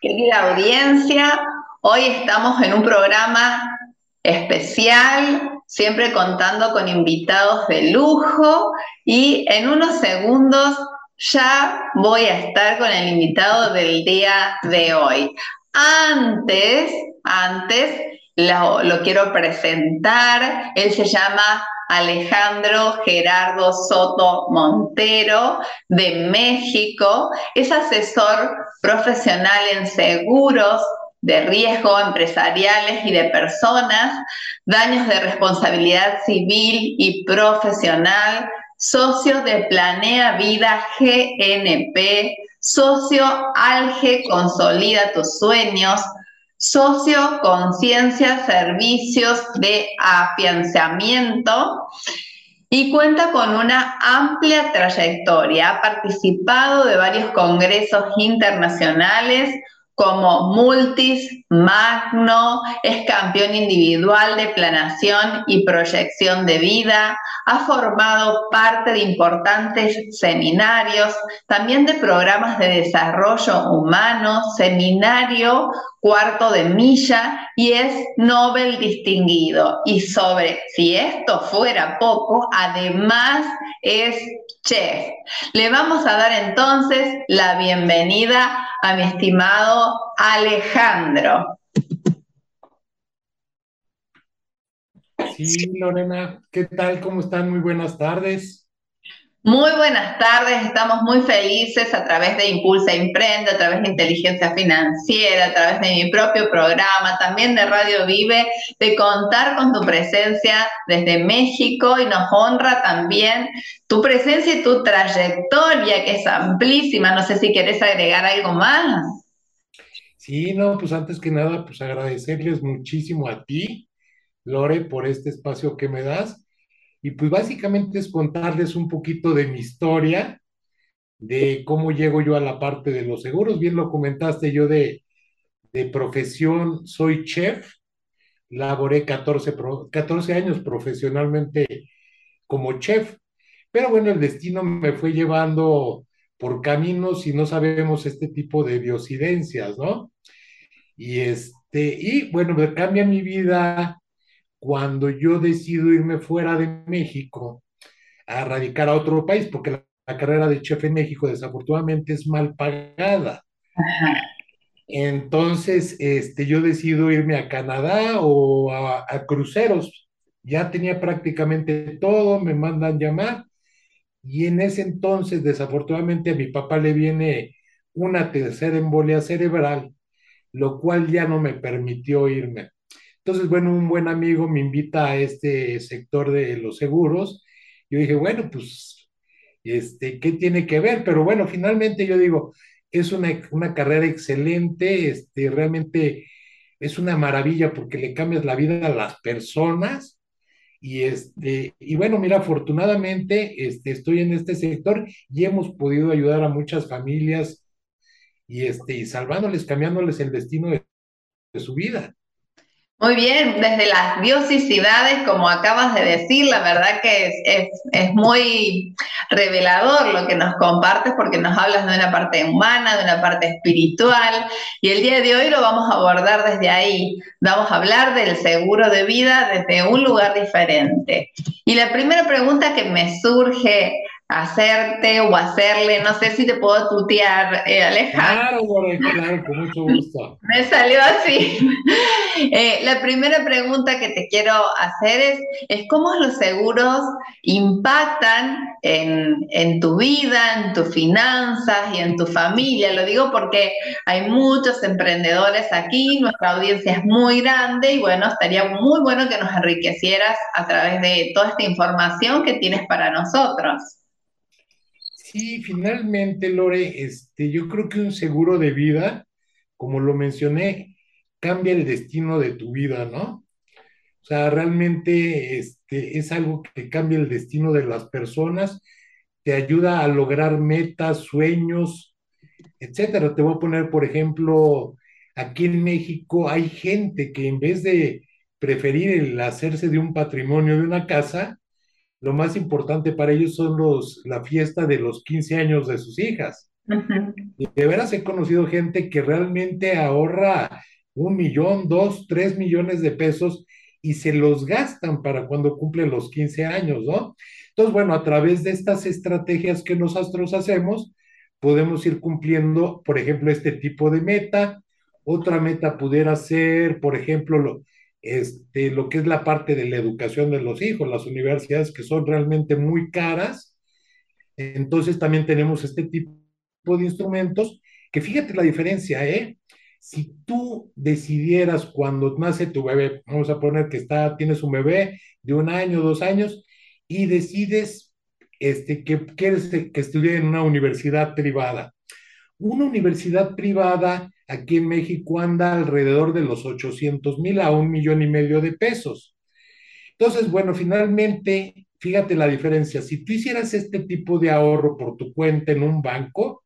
Querida audiencia, hoy estamos en un programa especial, siempre contando con invitados de lujo y en unos segundos ya voy a estar con el invitado del día de hoy. Antes, antes lo, quiero presentar, él se llama Alejandro Gerardo Soto Montero de México. Es asesor profesional en seguros de riesgo empresariales y de personas, daños de responsabilidad civil y profesional, socio de Planea Vida GNP, socio Alge Consolida tus Sueños, socio Conciencia Servicios de Afianzamiento y cuenta con una amplia trayectoria. Ha participado de varios congresos internacionales, como Multis, Magno, es campeón individual de planación y proyección de vida, ha formado parte de importantes seminarios, también de programas de desarrollo humano, seminario cuarto de milla y es Nobel distinguido. Y sobre, si esto fuera poco, además es chef. Le vamos a dar entonces la bienvenida a mi estimado Alejandro. Sí, Lorena, ¿qué tal? ¿Cómo están? Muy buenas tardes. Muy buenas tardes, estamos muy felices a través de Impulsa Emprende, a través de Inteligencia Financiera, a través de mi propio programa, también de Radio Vive, de contar con tu presencia desde México y nos honra también tu presencia y tu trayectoria que es amplísima. No sé si quieres agregar algo más. Sí, no, pues antes que nada, pues agradecerles muchísimo a ti, Lore, por este espacio que me das y pues básicamente es contarles un poquito de mi historia, de cómo llego yo a la parte de los seguros. Bien lo comentaste, yo de, profesión soy chef, laboré 14, 14 años profesionalmente como chef, pero bueno, el destino me fue llevando por caminos y no sabemos este tipo de biocidencias, ¿no? Y este, y bueno, me cambia mi vida cuando yo decido irme fuera de México a radicar a otro país, porque la, carrera de chef en México desafortunadamente es mal pagada. Entonces, este, yo decido irme a Canadá o a, cruceros. Ya tenía prácticamente todo, me mandan llamar. Y en ese entonces, desafortunadamente, a mi papá le viene una tercera embolia cerebral, lo cual ya no me permitió irme. Entonces, bueno, un buen amigo me invita a este sector de los seguros. Yo dije, bueno, pues, este, ¿qué tiene que ver? Pero bueno, finalmente yo digo, es una, una carrera excelente, este, realmente es una maravilla porque le cambias la vida a las personas. Y, este, y bueno, mira, afortunadamente este, estoy en este sector y hemos podido ayudar a muchas familias y, este, y salvándoles, cambiándoles el destino de su vida. Muy bien, desde las biocisidades, como acabas de decir, la verdad que es, muy revelador lo que nos compartes porque nos hablas de una parte humana, de una parte espiritual y el día de hoy lo vamos a abordar desde ahí. Vamos a hablar del seguro de vida desde un lugar diferente. Y la primera pregunta que me surge hacerte o hacerle, no sé si te puedo tutear, eh, Alejandro. Claro, claro, con mucho gusto. Me salió así. Eh, la primera pregunta que te quiero hacer es, es cómo los seguros impactan en, en tu vida, en tus finanzas y en tu familia. Lo digo porque hay muchos emprendedores aquí, nuestra audiencia es muy grande y bueno, estaría muy bueno que nos enriquecieras a través de toda esta información que tienes para nosotros. Sí, finalmente, Lore, este, yo creo que un seguro de vida, como lo mencioné, cambia el destino de tu vida, ¿no? O sea, realmente este, es algo que cambia el destino de las personas, te ayuda a lograr metas, sueños, etcétera. Te voy a poner, por ejemplo, aquí en México hay gente que en vez de preferir el hacerse de un patrimonio de una casa, lo más importante para ellos son los, la fiesta de los 15 años de sus hijas. Y de veras he conocido gente que realmente ahorra un millón, dos, tres millones de pesos y se los gastan para cuando cumplen los 15 años, ¿no? Entonces, bueno, a través de estas estrategias que nosotros hacemos, podemos ir cumpliendo, por ejemplo, este tipo de meta. Otra meta pudiera ser, por ejemplo, lo, este, lo que es la parte de la educación de los hijos, las universidades que son realmente muy caras. Entonces también tenemos este tipo de instrumentos que fíjate la diferencia, ¿eh? Si tú decidieras cuando nace tu bebé, vamos a poner que está, tienes un bebé de un año, dos años, y decides este, que quieres que estudie en una universidad privada. Una universidad privada aquí en México anda alrededor de los 800 mil a un millón y medio de pesos. Entonces, bueno, finalmente, fíjate la diferencia. Si tú hicieras este tipo de ahorro por tu cuenta en un banco,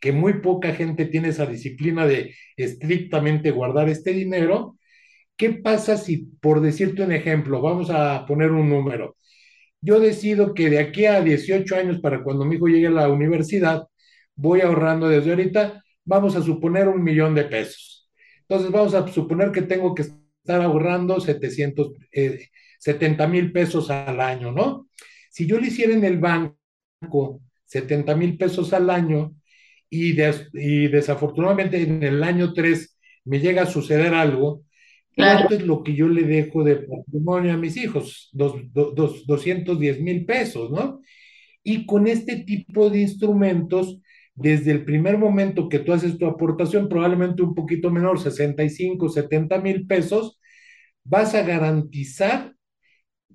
que muy poca gente tiene esa disciplina de estrictamente guardar este dinero, ¿qué pasa si, por decirte un ejemplo, vamos a poner un número? Yo decido que de aquí a 18 años, para cuando mi hijo llegue a la universidad, voy ahorrando desde ahorita vamos a suponer un millón de pesos. Entonces vamos a suponer que tengo que estar ahorrando 700, 70 eh, mil pesos al año, ¿no? Si yo lo hiciera en el banco 70 mil pesos al año y, desafortunadamente en el año 3 me llega a suceder algo, ¿cuánto es lo que yo le dejo de patrimonio a mis hijos? Dos, 210 mil pesos, ¿no? Y con este tipo de instrumentos desde el primer momento que tú haces tu aportación, probablemente un poquito menor, 65, 70 mil pesos, vas a garantizar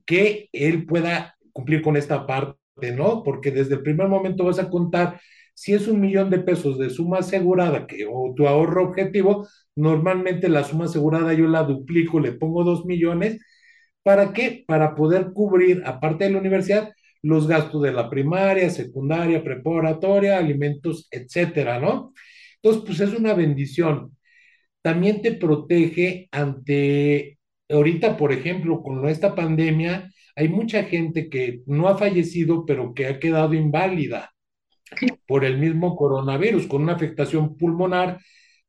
que él pueda cumplir con esta parte, ¿no? Porque desde el primer momento vas a contar, si es un millón de pesos de suma asegurada que, o tu ahorro objetivo, normalmente la suma asegurada yo la duplico, le pongo dos millones. ¿Para qué? Para poder cubrir, aparte de la universidad, los gastos de la primaria, secundaria, preparatoria, alimentos, etcétera, ¿no? Entonces, pues es una bendición. También te protege ante, ahorita, por ejemplo, con esta pandemia, hay mucha gente que no ha fallecido, pero que ha quedado inválida por el mismo coronavirus, con una afectación pulmonar.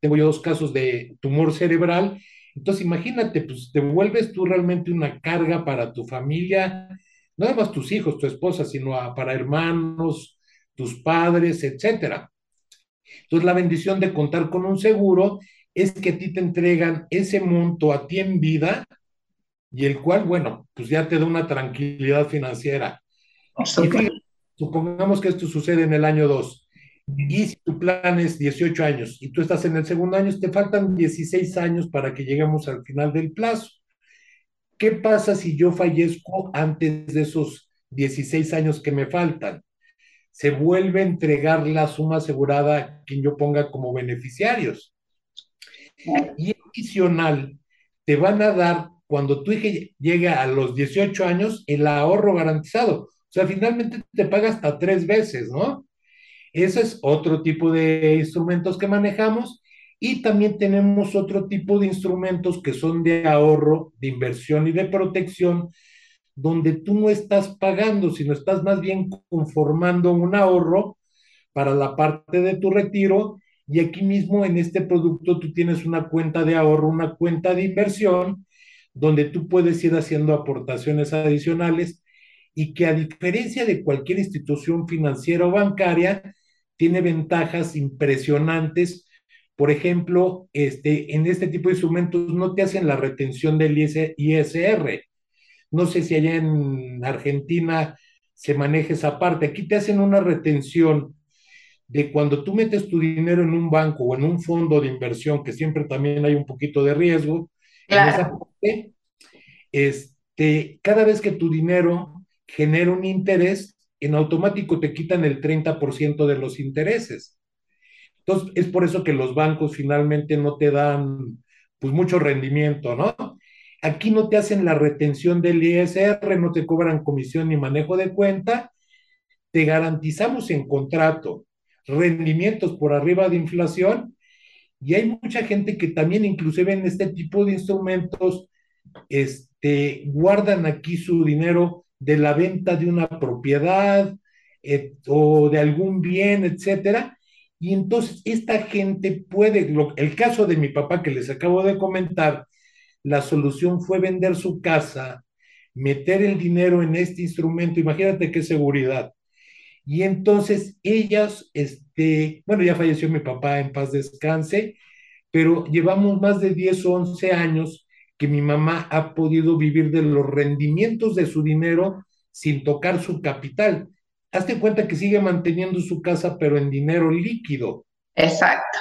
Tengo yo dos casos de tumor cerebral. Entonces, imagínate, pues te vuelves tú realmente una carga para tu familia no nada más tus hijos, tu esposa, sino para hermanos, tus padres, etcétera. Entonces, la bendición de contar con un seguro es que a ti te entregan ese monto a ti en vida y el cual, bueno, pues ya te da una tranquilidad financiera. supongamos que esto sucede en el año 2 y si tu plan es 18 años y tú estás en el segundo año, te faltan 16 años para que lleguemos al final del plazo. ¿Qué pasa si yo fallezco antes de esos 16 años que me faltan? Se vuelve a entregar la suma asegurada a quien yo ponga como beneficiarios. Y adicional, te van a dar, cuando tu hija llega a los 18 años, el ahorro garantizado. O sea, finalmente te paga hasta tres veces, ¿no? Ese es otro tipo de instrumentos que manejamos y también tenemos otro tipo de instrumentos que son de ahorro, de inversión y de protección, donde tú no estás pagando, sino estás más bien conformando un ahorro para la parte de tu retiro. Y aquí mismo en este producto tú tienes una cuenta de ahorro, una cuenta de inversión, donde tú puedes ir haciendo aportaciones adicionales y que a diferencia de cualquier institución financiera o bancaria, tiene ventajas impresionantes por ejemplo, este, en este tipo de instrumentos no te hacen la retención del ISR. No sé si allá en Argentina se maneja esa parte. Aquí te hacen una retención de cuando tú metes tu dinero en un banco o en un fondo de inversión, que siempre también hay un poquito de riesgo, este, cada vez que tu dinero genera un interés, en automático te quitan el 30% de los intereses. Entonces, es por eso que los bancos finalmente no te dan pues mucho rendimiento, ¿no? Aquí no te hacen la retención del ISR, no te cobran comisión ni manejo de cuenta, te garantizamos en contrato rendimientos por arriba de inflación y hay mucha gente que también inclusive en este tipo de instrumentos este, guardan aquí su dinero de la venta de una propiedad eh, o de algún bien, etcétera. Y entonces esta gente puede, el caso de mi papá que les acabo de comentar, la solución fue vender su casa, meter el dinero en este instrumento, imagínate qué seguridad. Y entonces ellas, este, bueno, ya falleció mi papá, en paz descanse, pero llevamos más de 10 o 11 años que mi mamá ha podido vivir de los rendimientos de su dinero sin tocar su capital. Hazte cuenta que sigue manteniendo su casa, pero en dinero líquido. Exacto.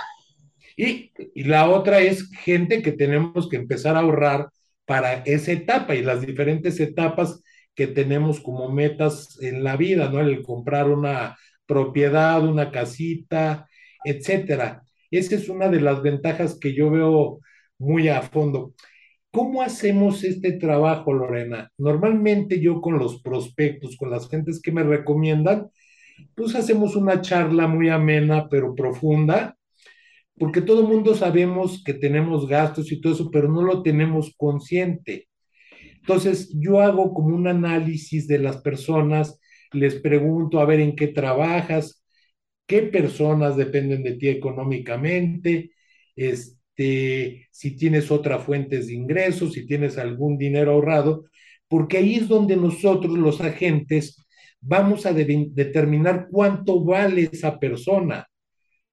Y, y, la otra es gente que tenemos que empezar a ahorrar para esa etapa y las diferentes etapas que tenemos como metas en la vida, ¿no? El comprar una propiedad, una casita, etcétera. Esa es una de las ventajas que yo veo muy a fondo. ¿Cómo hacemos este trabajo, Lorena? Normalmente yo con los prospectos, con las gentes que me recomiendan, pues hacemos una charla muy amena, pero profunda, porque todo el mundo sabemos que tenemos gastos y todo eso, pero no lo tenemos consciente. Entonces, yo hago como un análisis de las personas, les pregunto a ver en qué trabajas, qué personas dependen de ti económicamente, este, si tienes otras fuentes de ingresos, si tienes algún dinero ahorrado, porque ahí es donde nosotros, los agentes, vamos a determinar cuánto vale esa persona,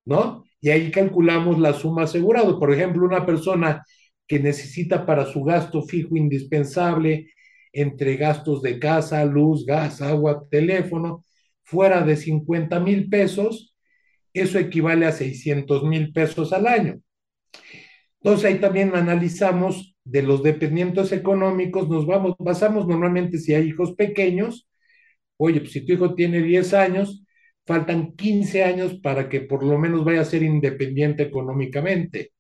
¿no? Y ahí calculamos la suma asegurada. Por ejemplo, una persona que necesita para su gasto fijo indispensable entre gastos de casa, luz, gas, agua, teléfono, fuera de 50 mil pesos, eso equivale a 600 mil pesos al año. Entonces ahí también analizamos de los dependientes económicos, nos vamos, basamos normalmente si hay hijos pequeños, oye, pues si tu hijo tiene 10 años, faltan 15 años para que por lo menos vaya a ser independiente económicamente.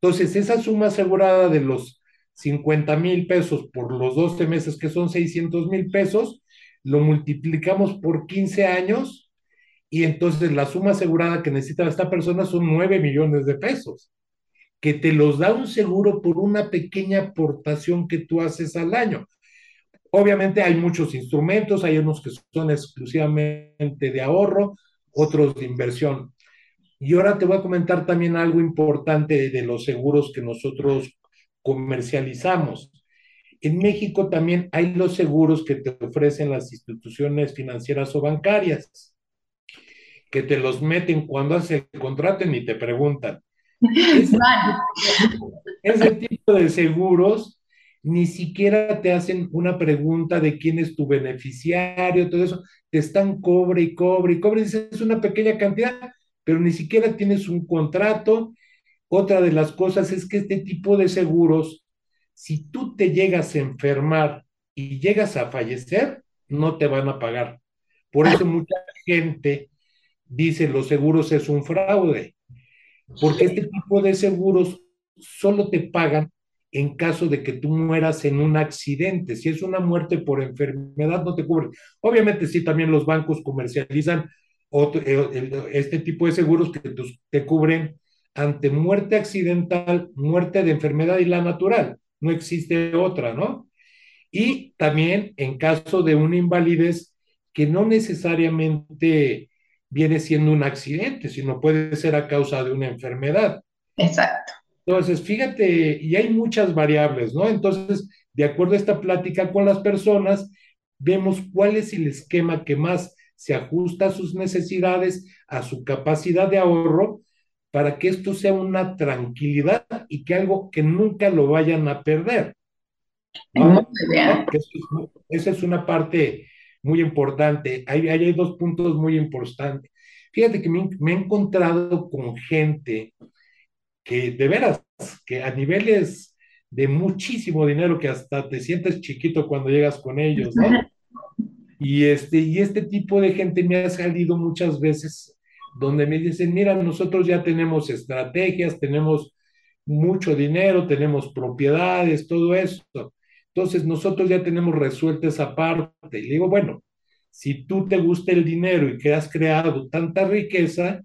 Entonces, esa suma asegurada de los 50 mil pesos por los 12 meses, que son 600 mil pesos, lo multiplicamos por 15 años y entonces la suma asegurada que necesita esta persona son 9 millones de pesos, que te los da un seguro por una pequeña aportación que tú haces al año. Obviamente hay muchos instrumentos, hay unos que son exclusivamente de ahorro, otros de inversión. Y ahora te voy a comentar también algo importante de los seguros que nosotros comercializamos. En México también hay los seguros que te ofrecen las instituciones financieras o bancarias, que te los meten cuando haces el contrato y te preguntan. Ese, ese tipo de seguros ni siquiera te hacen una pregunta de quién es tu beneficiario, todo eso, te están cobre y cobre y cobre, dices, es una pequeña cantidad, pero ni siquiera tienes un contrato. Otra de las cosas es que este tipo de seguros, si tú te llegas a enfermar y llegas a fallecer, no te van a pagar. Por eso mucha gente dice los seguros es un fraude, porque este tipo de seguros solo te pagan en caso de que tú mueras en un accidente. Si es una muerte por enfermedad, no te cubre. Obviamente sí, también los bancos comercializan eh, este tipo de seguros que te cubren ante muerte accidental, muerte de enfermedad y la natural. No existe otra, ¿no? Y también en caso de una invalidez que no necesariamente viene siendo un accidente, sino puede ser a causa de una enfermedad. Exacto. Entonces, fíjate, y hay muchas variables, ¿no? Entonces, de acuerdo a esta plática con las personas, vemos cuál es el esquema que más se ajusta a sus necesidades, a su capacidad de ahorro, para que esto sea una tranquilidad y que algo que nunca lo vayan a perder. Esa es una parte muy importante. Hay, hay dos puntos muy importantes. Fíjate que me, me, he encontrado con gente que de veras, que a niveles de muchísimo dinero, que hasta te sientes chiquito cuando llegas con ellos, ¿no? Y este, y este tipo de gente me ha salido muchas veces donde me dicen, mira, nosotros ya tenemos estrategias, tenemos mucho dinero, tenemos propiedades, todo esto. Entonces nosotros ya tenemos resuelta esa parte. Y digo, bueno, si tú te gusta el dinero y que has creado tanta riqueza,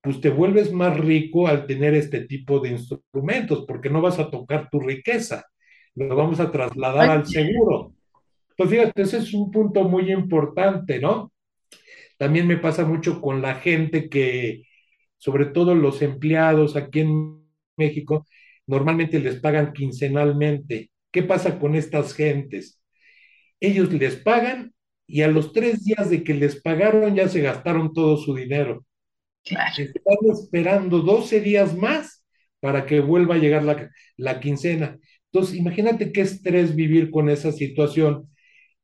pues te vuelves más rico al tener este tipo de instrumentos, porque no vas a tocar tu riqueza, lo vamos a trasladar al seguro. Pues fíjate, ese es un punto muy importante, ¿no? También me pasa mucho con la gente que, sobre todo los empleados aquí en México, normalmente les pagan quincenalmente. ¿Qué pasa con estas gentes? Ellos les pagan y a los tres días de que les pagaron ya se gastaron todo su dinero. Están esperando 12 días más para que vuelva a llegar la, la quincena. Entonces, imagínate qué estrés vivir con esa situación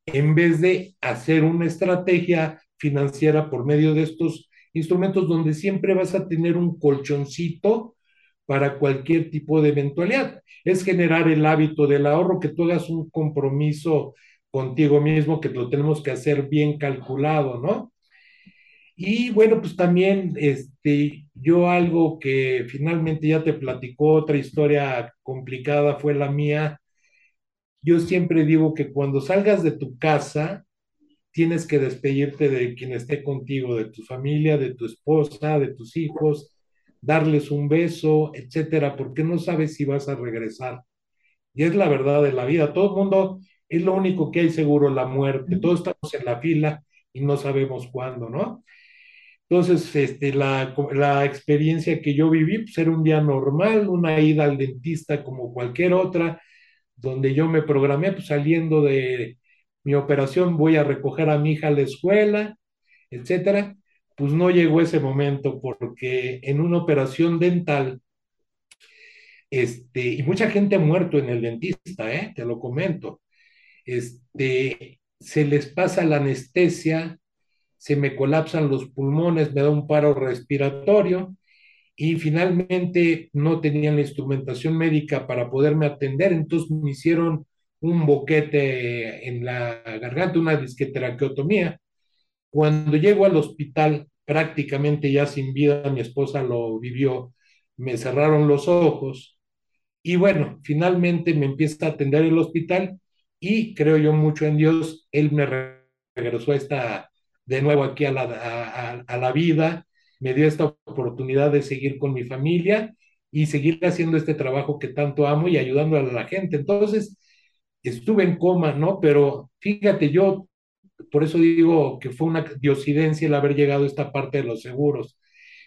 en vez de hacer una estrategia financiera por medio de estos instrumentos donde siempre vas a tener un colchoncito para cualquier tipo de eventualidad. Es generar el hábito del ahorro, que tú hagas un compromiso contigo mismo, que lo tenemos que hacer bien calculado, ¿no? Y bueno, pues también este, yo algo que finalmente ya te platicó, otra historia complicada fue la mía. Yo siempre digo que cuando salgas de tu casa, tienes que despedirte de quien esté contigo, de tu familia, de tu esposa, de tus hijos, darles un beso, etcétera, porque no sabes si vas a regresar. Y es la verdad de la vida. Todo el mundo es lo único que hay seguro, la muerte. Todos estamos en la fila y no sabemos cuándo, ¿no? Entonces, este, la, la experiencia que yo viví pues, era un día normal, una ida al dentista como cualquier otra, donde yo me programé pues, saliendo de mi operación, voy a recoger a mi hija a la escuela, etcétera, pues no llegó ese momento porque en una operación dental, este, y mucha gente ha muerto en el dentista, ¿eh? te lo comento, este, se les pasa la anestesia, se me colapsan los pulmones, me da un paro respiratorio y finalmente no tenían la instrumentación médica para poderme atender, entonces me hicieron un boquete en la garganta, una disquetraqueotomía. Cuando llego al hospital, prácticamente ya sin vida, mi esposa lo vivió, me cerraron los ojos y bueno, finalmente me empieza a atender el hospital y creo yo mucho en Dios, Él me regresó esta, de nuevo aquí a la, a la vida, me dio esta oportunidad de seguir con mi familia y seguir haciendo este trabajo que tanto amo y ayudando a la gente. Entonces, estuve en coma, ¿no? Pero fíjate, yo por eso digo que fue una diosidencia el haber llegado a esta parte de los seguros.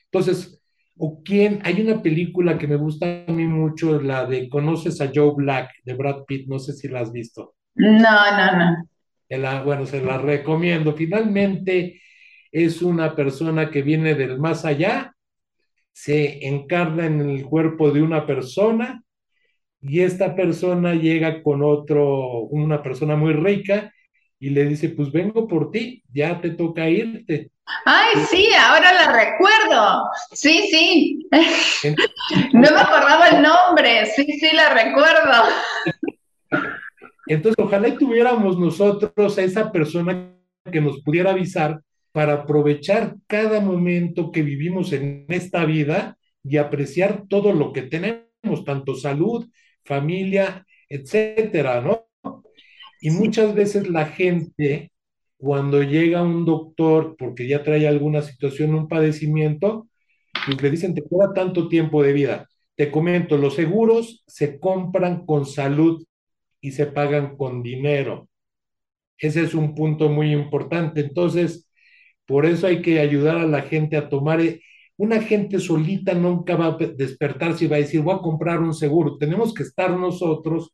Entonces, ¿o quién? Hay una película que me gusta a mí mucho, la de ¿Conoces a Joe Black? de Brad Pitt, no sé si la has visto. No, no, no. La, bueno, se la recomiendo. Finalmente es una persona que viene del más allá, se encarna en el cuerpo de una persona y esta persona llega con otro, una persona muy rica y le dice, pues vengo por ti, ya te toca irte. Ay, sí, ahora la recuerdo. Sí, sí. no me acordaba el nombre, sí, sí, la recuerdo. Entonces, ojalá tuviéramos nosotros a esa persona que nos pudiera avisar para aprovechar cada momento que vivimos en esta vida y apreciar todo lo que tenemos, tanto salud, familia, etcétera, ¿no? Y muchas veces la gente, cuando llega un doctor porque ya trae alguna situación, un padecimiento, pues le dicen, te queda tanto tiempo de vida. Te comento, los seguros se compran con salud y se pagan con dinero. Ese es un punto muy importante. Entonces, por eso hay que ayudar a la gente a tomar e, una gente solita nunca va a despertarse y va a decir, voy a comprar un seguro. Tenemos que estar nosotros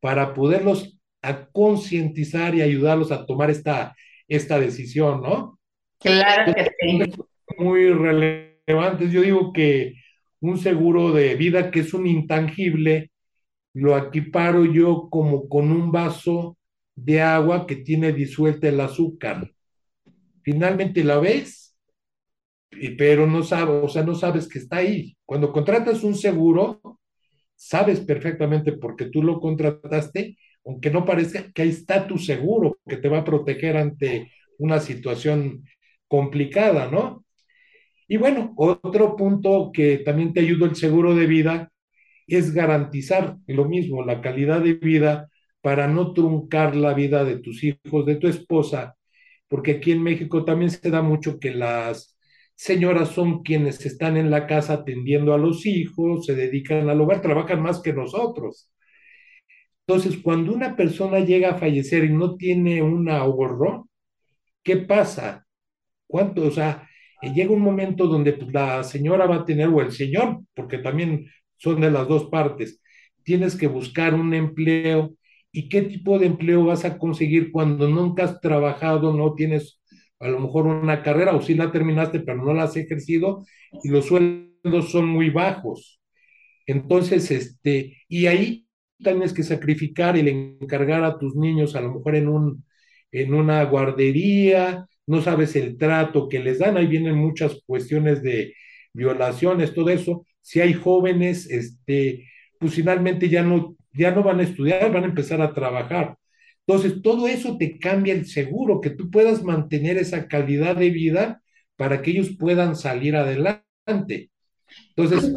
para poderlos a concientizar y ayudarlos a tomar esta, esta decisión, ¿no? Claro que sí. Muy relevante. Yo digo que un seguro de vida que es un intangible, lo equiparo yo como con un vaso de agua que tiene disuelta el azúcar. Finalmente la ves pero no sabes, o sea, no sabes que está ahí. Cuando contratas un seguro, sabes perfectamente porque tú lo contrataste aunque no parezca que ahí está tu seguro, que te va a proteger ante una situación complicada, ¿no? Y bueno, otro punto que también te ayuda el seguro de vida es garantizar lo mismo, la calidad de vida para no truncar la vida de tus hijos, de tu esposa, porque aquí en México también se da mucho que las señoras son quienes están en la casa atendiendo a los hijos, se dedican al hogar, trabajan más que nosotros. Entonces, cuando una persona llega a fallecer y no tiene un ahorro, ¿qué pasa? ¿Cuánto? O sea, llega un momento donde pues, la señora va a tener, o el señor, porque también son de las dos partes, tienes que buscar un empleo. ¿Y qué tipo de empleo vas a conseguir cuando nunca has trabajado, no tienes a lo mejor una carrera o sí la terminaste, pero no la has ejercido y los sueldos son muy bajos? Entonces, este, y ahí tienes que sacrificar el encargar a tus niños a lo mejor en un en una guardería, no sabes el trato que les dan, ahí vienen muchas cuestiones de violaciones, todo eso. Si hay jóvenes, este, pues finalmente ya no, ya no van a estudiar, van a empezar a trabajar. Entonces, todo eso te cambia el seguro, que tú puedas mantener esa calidad de vida para que ellos puedan salir adelante. Entonces,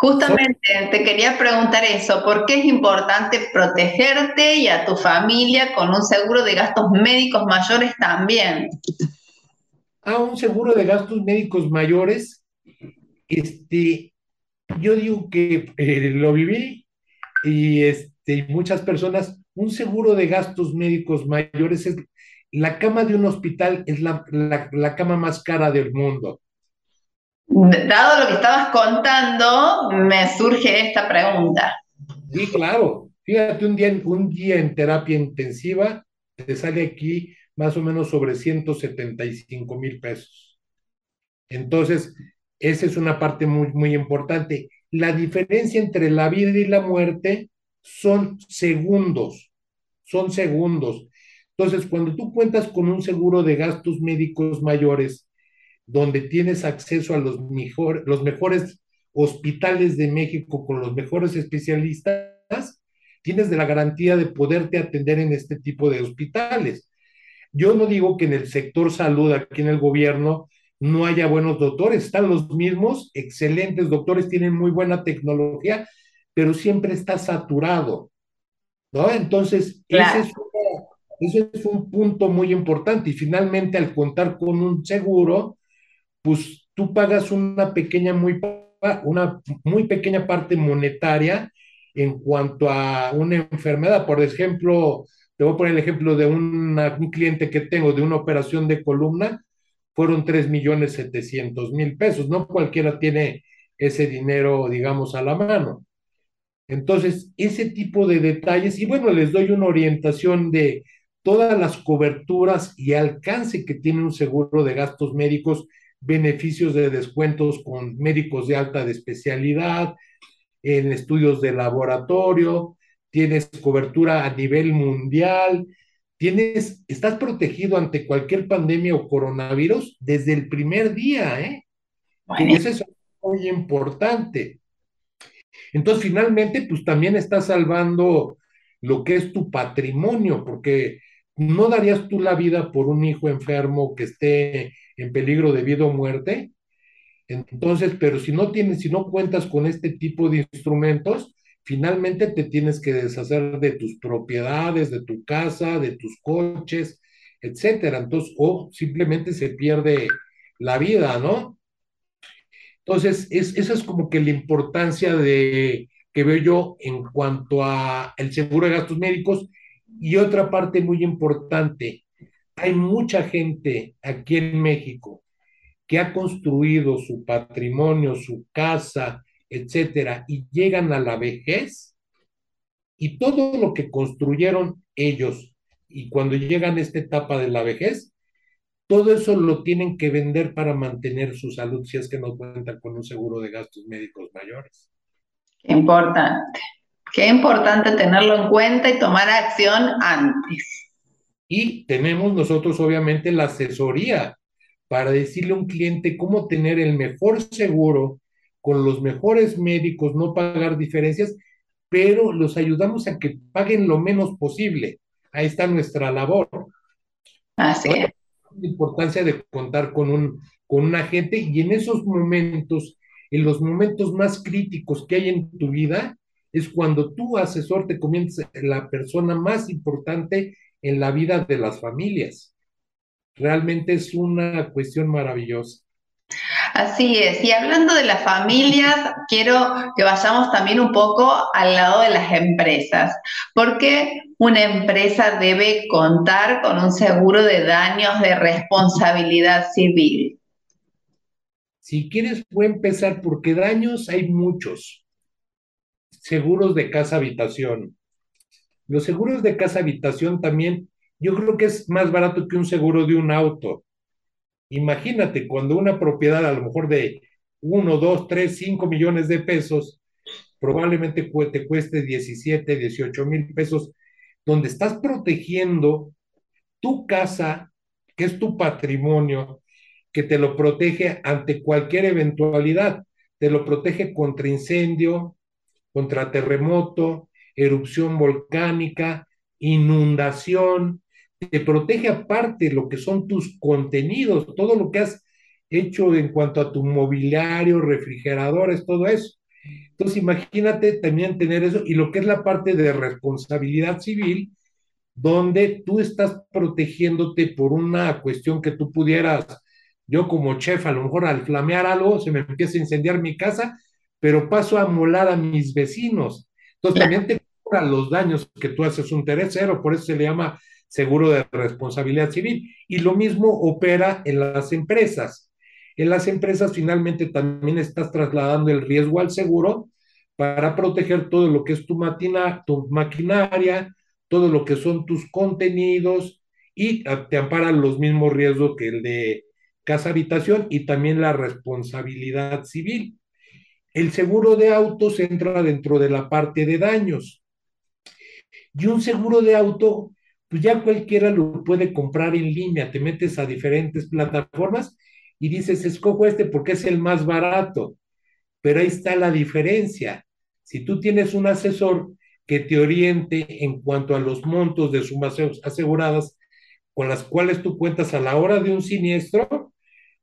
Justamente te quería preguntar eso, ¿por qué es importante protegerte y a tu familia con un seguro de gastos médicos mayores también? Ah, un seguro de gastos médicos mayores, este, yo digo que eh, lo viví y este, muchas personas, un seguro de gastos médicos mayores es la cama de un hospital es la, la cama más cara del mundo dado lo que estabas contando, me surge esta pregunta. Sí, claro. Fíjate, un día, un día en terapia intensiva te sale aquí más o menos sobre 175 mil pesos. Entonces, esa es una parte muy, muy importante. La diferencia entre la vida y la muerte son segundos, son segundos. Entonces, cuando tú cuentas con un seguro de gastos médicos mayores, donde tienes acceso a los, mejor, los mejores hospitales de México con los mejores especialistas, tienes de la garantía de poderte atender en este tipo de hospitales. Yo no digo que en el sector salud, aquí en el gobierno, no haya buenos doctores, están los mismos, excelentes doctores, tienen muy buena tecnología, pero siempre está saturado, ¿no? Entonces, ese, es ese es un punto muy importante y finalmente al contar con un seguro, pues tú pagas una pequeña, muy, una muy pequeña parte monetaria en cuanto a una enfermedad. Por ejemplo, te voy a poner el ejemplo de un cliente que tengo de una operación de columna, fueron 3 millones 700 mil pesos. No cualquiera tiene ese dinero, digamos, a la mano. Entonces, ese tipo de detalles, y bueno, les doy una orientación de todas las coberturas y alcance que tiene un seguro de gastos médicos beneficios de descuentos con médicos de alta de especialidad, en estudios de laboratorio, tienes cobertura a nivel mundial, tienes, estás protegido ante cualquier pandemia o coronavirus desde el primer día, ¿eh? Y eso es muy importante. Entonces, finalmente, pues también estás salvando lo que es tu patrimonio, porque no darías tú la vida por un hijo enfermo que esté en peligro de vida o muerte. Entonces, pero si no tienes, si no cuentas con este tipo de instrumentos, finalmente te tienes que deshacer de tus propiedades, de tu casa, de tus coches, etcétera. Entonces, o simplemente se pierde la vida, ¿no? Entonces, es, esa es como que la importancia de que veo yo en cuanto a el seguro de gastos médicos y otra parte muy importante, hay mucha gente aquí en México que ha construido su patrimonio, su casa, etcétera, y llegan a la vejez y todo lo que construyeron ellos y cuando llegan a esta etapa de la vejez, todo eso lo tienen que vender para mantener su salud si es que no cuentan con un seguro de gastos médicos mayores. Importante, qué importante tenerlo en cuenta y tomar acción antes. Y tenemos nosotros obviamente la asesoría para decirle a un cliente cómo tener el mejor seguro con los mejores médicos, no pagar diferencias pero los ayudamos a que paguen lo menos posible. Ahí está nuestra labor. Así es. La importancia de contar con un, con un agente y en esos momentos, en los momentos más críticos que hay en tu vida, es cuando tu asesor te comienza la persona más importante en la vida de las familias. Realmente es una cuestión maravillosa. Así es. Y hablando de las familias, quiero que vayamos también un poco al lado de las empresas. ¿Por qué una empresa debe contar con un seguro de daños de responsabilidad civil? Si quieres, voy a empezar porque daños hay muchos. Seguros de casa habitación. Los seguros de casa habitación también, yo creo que es más barato que un seguro de un auto. Imagínate cuando una propiedad a lo mejor de 1, 2, 3, 5 millones de pesos, probablemente te cueste 17, 18 mil pesos, donde estás protegiendo tu casa, que es tu patrimonio, que te lo protege ante cualquier eventualidad, te lo protege contra incendio, contra terremoto, erupción volcánica, inundación, te protege aparte lo que son tus contenidos, todo lo que has hecho en cuanto a tu mobiliario, refrigeradores, todo eso. Entonces, imagínate también tener eso y lo que es la parte de responsabilidad civil, donde tú estás protegiéndote por una cuestión que tú pudieras, yo como chef, a lo mejor al flamear algo, se me empieza a incendiar mi casa, pero paso a molar a mis vecinos. Entonces, también te los daños que tú haces un tercero, por eso se le llama seguro de responsabilidad civil. Y lo mismo opera en las empresas. En las empresas finalmente también estás trasladando el riesgo al seguro para proteger todo lo que es tu, tu maquinaria, todo lo que son tus contenidos y te amparan los mismos riesgos que el de casa habitación y también la responsabilidad civil. El seguro de autos entra dentro de la parte de daños. Y un seguro de auto pues ya cualquiera lo puede comprar en línea, te metes a diferentes plataformas y dices, escojo este porque es el más barato, pero ahí está la diferencia. Si tú tienes un asesor que te oriente en cuanto a los montos de sumas aseguradas con las cuales tú cuentas a la hora de un siniestro,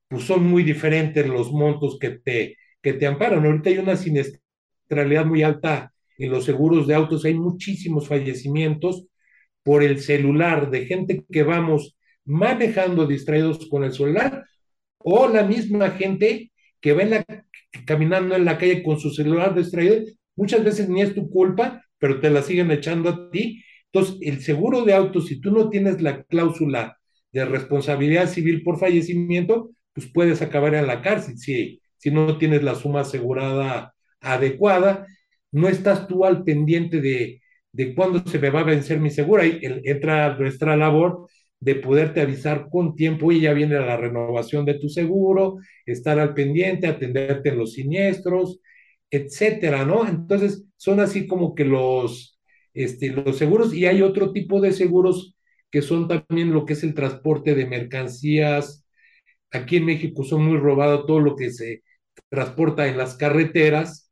pues son muy diferentes los montos que te, que te amparan. Ahorita hay una siniestralidad muy alta en los seguros de autos, hay muchísimos fallecimientos por el celular, de gente que vamos manejando distraídos con el celular, o la misma gente que va caminando en la calle con su celular distraído, muchas veces ni es tu culpa, pero te la siguen echando a ti. Entonces, el seguro de auto, si tú no tienes la cláusula de responsabilidad civil por fallecimiento, pues puedes acabar en la cárcel si, si no tienes la suma asegurada adecuada, no estás tú al pendiente de, de cuándo se me va a vencer mi seguro. Ahí entra nuestra labor de poderte avisar con tiempo y ya viene la renovación de tu seguro, estar al pendiente, atenderte en los siniestros, etcétera, ¿no? Entonces, son así como que los, este, los seguros y hay otro tipo de seguros que son también lo que es el transporte de mercancías. Aquí en México son muy robados todo lo que se transporta en las carreteras.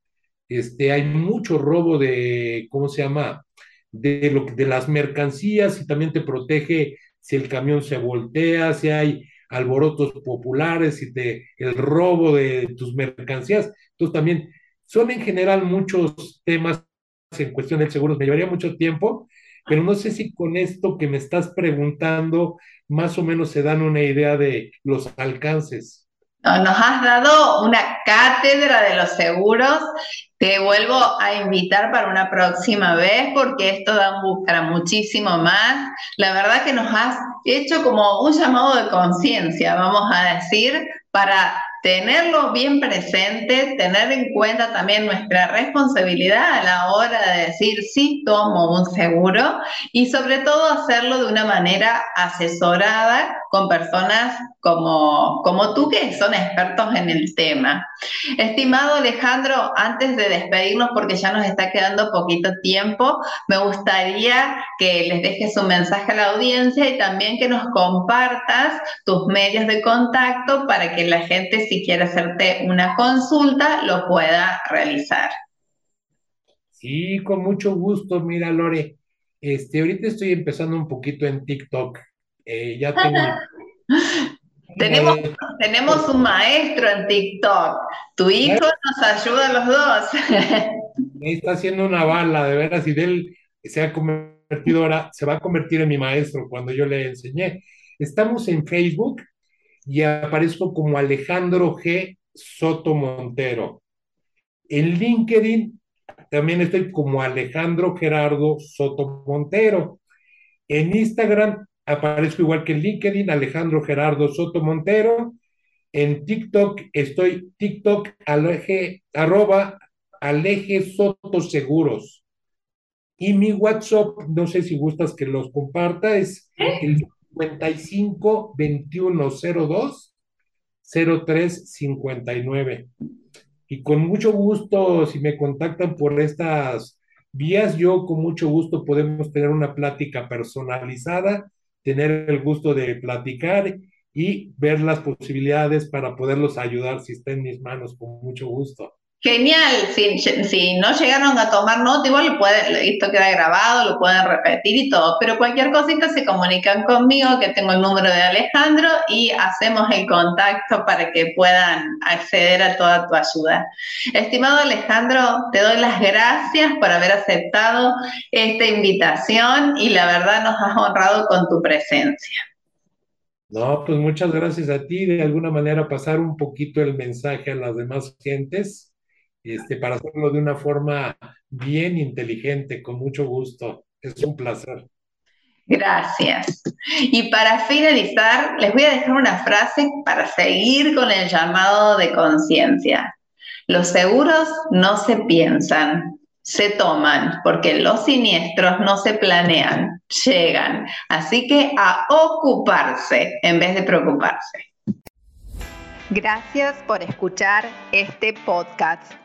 Este, hay mucho robo de, ¿cómo se llama? de, lo, de las mercancías y también te protege si el camión se voltea, si hay alborotos populares, si el robo de tus mercancías. Entonces también son en general muchos temas en cuestión del seguro. Me llevaría mucho tiempo, pero no sé si con esto que me estás preguntando más o menos se dan una idea de los alcances. Nos has dado una cátedra de los seguros. Te vuelvo a invitar para una próxima vez porque esto da para muchísimo más. La verdad que nos has hecho como un llamado de conciencia, vamos a decir, para tenerlo bien presente, tener en cuenta también nuestra responsabilidad a la hora de decir sí tomo un seguro y sobre todo hacerlo de una manera asesorada con personas como, como tú que son expertos en el tema. Estimado Alejandro, antes de despedirnos porque ya nos está quedando poquito tiempo, me gustaría que les dejes un mensaje a la audiencia y también que nos compartas tus medios de contacto para que la gente si quiere hacerte una consulta lo pueda realizar. Sí, con mucho gusto. Mira, Lore, este, ahorita estoy empezando un poquito en TikTok. Eh, ya tengo. tenemos, tenemos un maestro en TikTok. Tu hijo nos ayuda a los dos. está haciendo una bala, de veras, y de él se ha convertido ahora, se va a convertir en mi maestro cuando yo le enseñé. Estamos en Facebook y aparezco como Alejandro G. Soto Montero. En LinkedIn también estoy como Alejandro Gerardo Soto Montero. En Instagram aparezco igual que en LinkedIn, Alejandro Gerardo Soto Montero. En TikTok estoy TikTok aleje, arroba Aleje Soto Seguros. Y mi WhatsApp, no sé si gustas que los comparta, es el 55 21 02 03 59. Y con mucho gusto, si me contactan por estas vías, yo con mucho gusto podemos tener una plática personalizada, tener el gusto de platicar y ver las posibilidades para poderlos ayudar si está en mis manos, con mucho gusto. Genial, si, no llegaron a tomar nota, igual lo pueden, esto queda grabado, lo pueden repetir y todo, pero cualquier cosita se comunican conmigo, que tengo el número de Alejandro y hacemos el contacto para que puedan acceder a toda tu ayuda. Estimado Alejandro, te doy las gracias por haber aceptado esta invitación y la verdad nos has honrado con tu presencia. No, pues muchas gracias a ti, de alguna manera pasar un poquito el mensaje a las demás gentes este, para hacerlo de una forma bien inteligente, con mucho gusto. Es un placer. Gracias. Y para finalizar, les voy a dejar una frase para seguir con el llamado de conciencia. Los seguros no se piensan, se toman, porque los siniestros no se planean, llegan. Así que a ocuparse en vez de preocuparse. Gracias por escuchar este podcast.